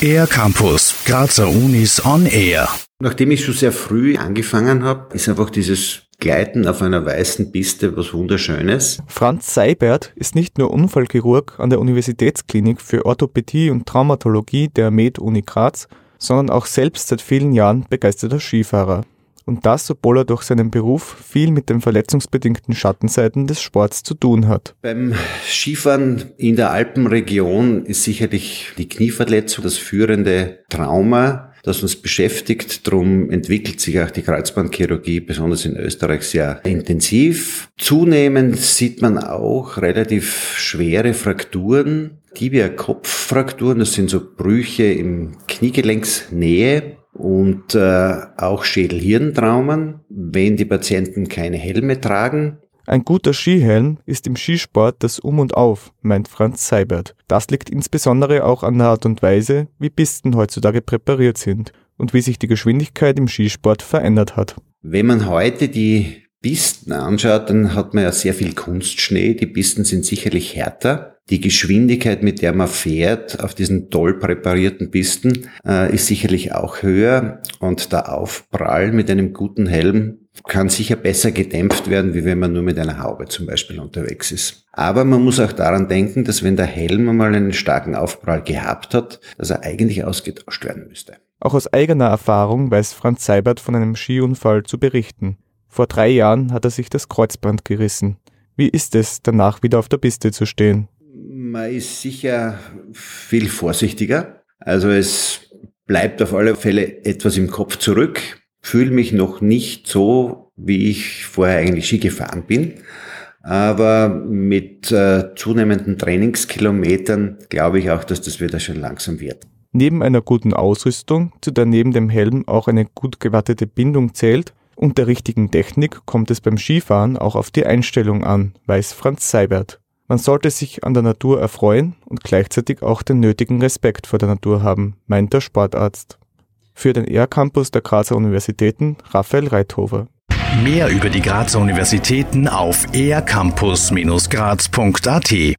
Air Campus, Grazer Unis on Air. Nachdem ich schon sehr früh angefangen habe, ist einfach dieses Gleiten auf einer weißen Piste was Wunderschönes. Franz Seibert ist nicht nur Unfallchirurg an der Universitätsklinik für Orthopädie und Traumatologie der Med-Uni Graz, sondern auch selbst seit vielen Jahren begeisterter Skifahrer. Und das, obwohl er durch seinen Beruf viel mit den verletzungsbedingten Schattenseiten des Sports zu tun hat. Beim Skifahren in der Alpenregion ist sicherlich die Knieverletzung das führende Trauma, das uns beschäftigt. Darum entwickelt sich auch die Kreuzbandchirurgie, besonders in Österreich, sehr intensiv. Zunehmend sieht man auch relativ schwere Frakturen, Tibia-Kopffrakturen, das sind so Brüche im Kniegelenksnähe und äh, auch Schädel-Hirntraumen, wenn die Patienten keine Helme tragen. Ein guter Skihelm ist im Skisport das Um und Auf, meint Franz Seibert. Das liegt insbesondere auch an der Art und Weise, wie Pisten heutzutage präpariert sind und wie sich die Geschwindigkeit im Skisport verändert hat. Wenn man heute die Pisten anschaut, dann hat man ja sehr viel Kunstschnee. Die Pisten sind sicherlich härter. Die Geschwindigkeit, mit der man fährt auf diesen toll präparierten Pisten, äh, ist sicherlich auch höher und der Aufprall mit einem guten Helm kann sicher besser gedämpft werden, wie wenn man nur mit einer Haube zum Beispiel unterwegs ist. Aber man muss auch daran denken, dass wenn der Helm einmal einen starken Aufprall gehabt hat, dass er eigentlich ausgetauscht werden müsste. Auch aus eigener Erfahrung weiß Franz Seibert von einem Skiunfall zu berichten. Vor drei Jahren hat er sich das Kreuzband gerissen. Wie ist es, danach wieder auf der Piste zu stehen? Man ist sicher viel vorsichtiger. Also es bleibt auf alle Fälle etwas im Kopf zurück. Fühle mich noch nicht so, wie ich vorher eigentlich Ski gefahren bin. Aber mit äh, zunehmenden Trainingskilometern glaube ich auch, dass das wieder schon langsam wird. Neben einer guten Ausrüstung, zu der neben dem Helm auch eine gut gewartete Bindung zählt, und der richtigen Technik kommt es beim Skifahren auch auf die Einstellung an, weiß Franz Seibert. Man sollte sich an der Natur erfreuen und gleichzeitig auch den nötigen Respekt vor der Natur haben, meint der Sportarzt. Für den ER-Campus der Grazer Universitäten Raphael Reithofer. Mehr über die Grazer Universitäten auf ercampus-graz.at